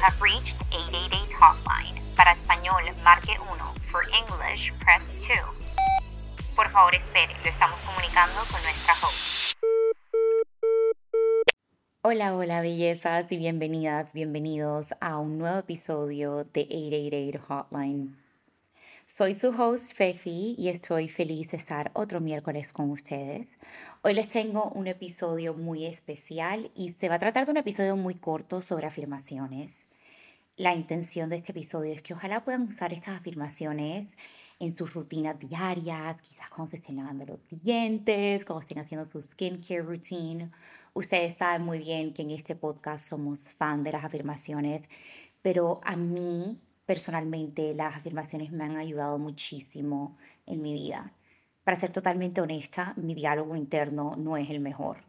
have reached 888 Hotline. Para español, marque 1. For English, press 2. Por favor, espere. Lo estamos comunicando con nuestra host. Hola, hola, bellezas y bienvenidas, bienvenidos a un nuevo episodio de 888 Hotline. Soy su host Fefi y estoy feliz de estar otro miércoles con ustedes. Hoy les tengo un episodio muy especial y se va a tratar de un episodio muy corto sobre afirmaciones. La intención de este episodio es que ojalá puedan usar estas afirmaciones en sus rutinas diarias, quizás cuando se estén lavando los dientes, cuando estén haciendo su skincare routine. Ustedes saben muy bien que en este podcast somos fan de las afirmaciones, pero a mí personalmente las afirmaciones me han ayudado muchísimo en mi vida. Para ser totalmente honesta, mi diálogo interno no es el mejor.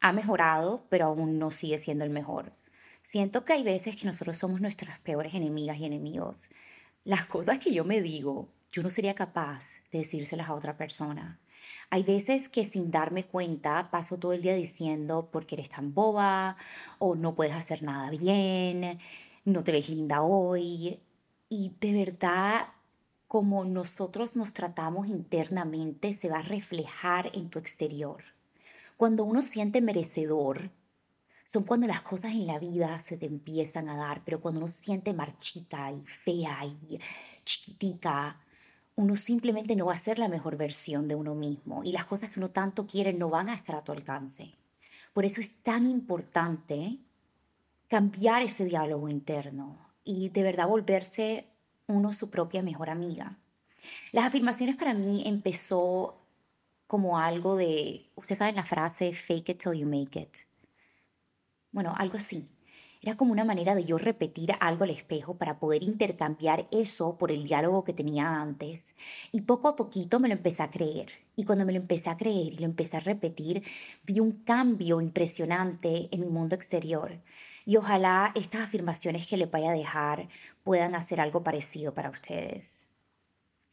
Ha mejorado, pero aún no sigue siendo el mejor. Siento que hay veces que nosotros somos nuestras peores enemigas y enemigos. Las cosas que yo me digo, yo no sería capaz de decírselas a otra persona. Hay veces que sin darme cuenta paso todo el día diciendo porque eres tan boba o no puedes hacer nada bien no te ves linda hoy. Y de verdad, como nosotros nos tratamos internamente, se va a reflejar en tu exterior. Cuando uno siente merecedor, son cuando las cosas en la vida se te empiezan a dar, pero cuando uno siente marchita y fea y chiquitica, uno simplemente no va a ser la mejor versión de uno mismo y las cosas que uno tanto quiere no van a estar a tu alcance. Por eso es tan importante cambiar ese diálogo interno y de verdad volverse uno su propia mejor amiga. Las afirmaciones para mí empezó como algo de, usted sabe la frase fake it till you make it. Bueno, algo así. Era como una manera de yo repetir algo al espejo para poder intercambiar eso por el diálogo que tenía antes. Y poco a poquito me lo empecé a creer. Y cuando me lo empecé a creer y lo empecé a repetir, vi un cambio impresionante en mi mundo exterior. Y ojalá estas afirmaciones que le vaya a dejar puedan hacer algo parecido para ustedes.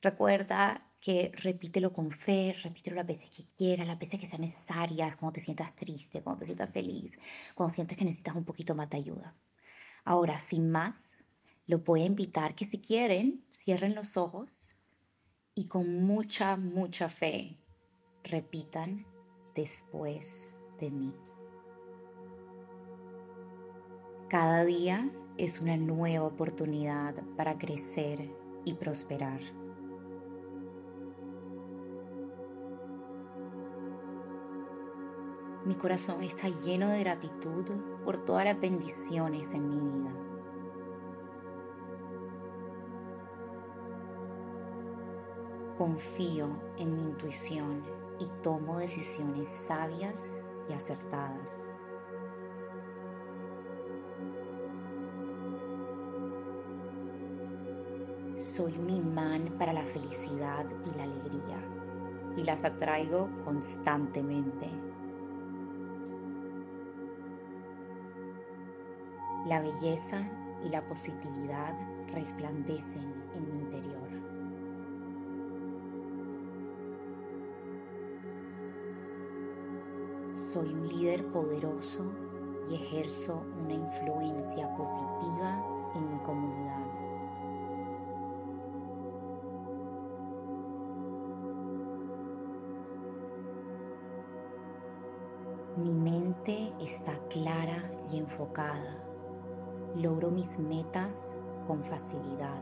Recuerda que repítelo con fe, repítelo las veces que quieras, las veces que sean necesarias, cuando te sientas triste, cuando te sientas feliz, cuando sientes que necesitas un poquito más de ayuda. Ahora, sin más, lo voy a invitar que si quieren, cierren los ojos y con mucha, mucha fe repitan después de mí. Cada día es una nueva oportunidad para crecer y prosperar. Mi corazón está lleno de gratitud por todas las bendiciones en mi vida. Confío en mi intuición y tomo decisiones sabias y acertadas. Soy un imán para la felicidad y la alegría y las atraigo constantemente. La belleza y la positividad resplandecen en mi interior. Soy un líder poderoso y ejerzo una influencia positiva en mi comunidad. Mi mente está clara y enfocada. Logro mis metas con facilidad.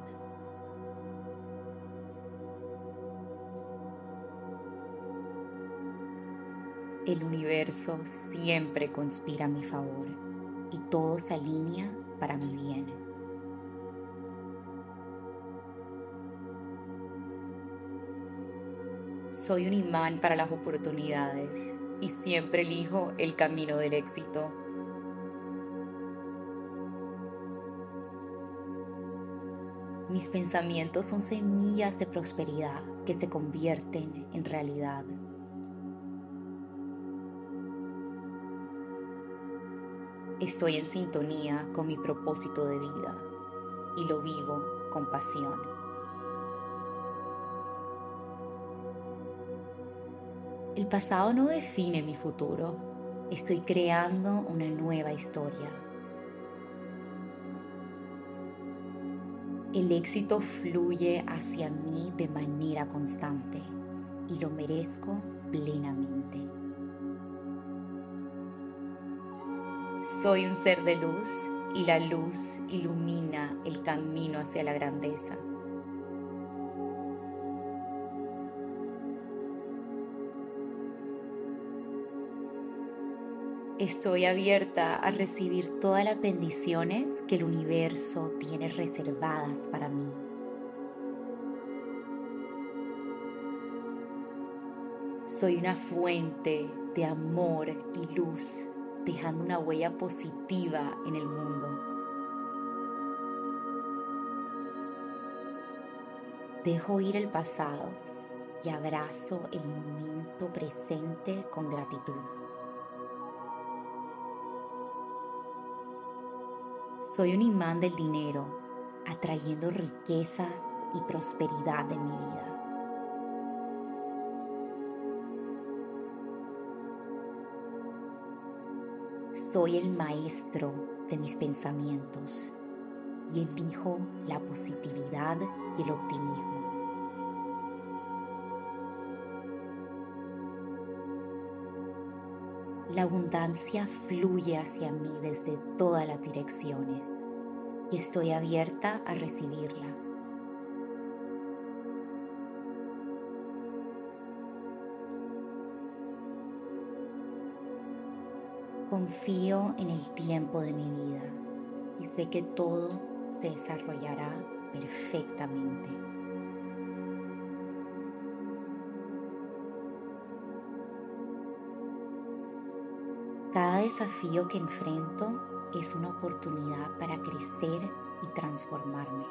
El universo siempre conspira a mi favor y todo se alinea para mi bien. Soy un imán para las oportunidades y siempre elijo el camino del éxito. Mis pensamientos son semillas de prosperidad que se convierten en realidad. Estoy en sintonía con mi propósito de vida y lo vivo con pasión. El pasado no define mi futuro. Estoy creando una nueva historia. El éxito fluye hacia mí de manera constante y lo merezco plenamente. Soy un ser de luz y la luz ilumina el camino hacia la grandeza. Estoy abierta a recibir todas las bendiciones que el universo tiene reservadas para mí. Soy una fuente de amor y luz, dejando una huella positiva en el mundo. Dejo ir el pasado y abrazo el momento presente con gratitud. Soy un imán del dinero, atrayendo riquezas y prosperidad en mi vida. Soy el maestro de mis pensamientos y elijo la positividad y el optimismo. La abundancia fluye hacia mí desde todas las direcciones y estoy abierta a recibirla. Confío en el tiempo de mi vida y sé que todo se desarrollará perfectamente. Cada desafío que enfrento es una oportunidad para crecer y transformarme.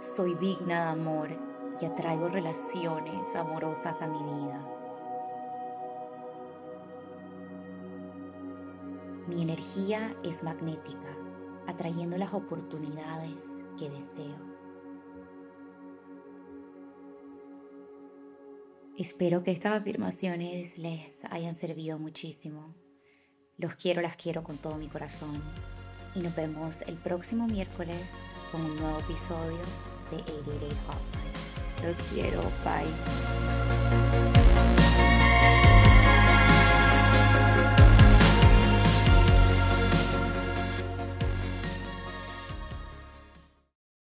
Soy digna de amor y atraigo relaciones amorosas a mi vida. Mi energía es magnética, atrayendo las oportunidades que deseo. Espero que estas afirmaciones les hayan servido muchísimo. Los quiero, las quiero con todo mi corazón. Y nos vemos el próximo miércoles con un nuevo episodio de 88 Hotline. Los quiero, bye.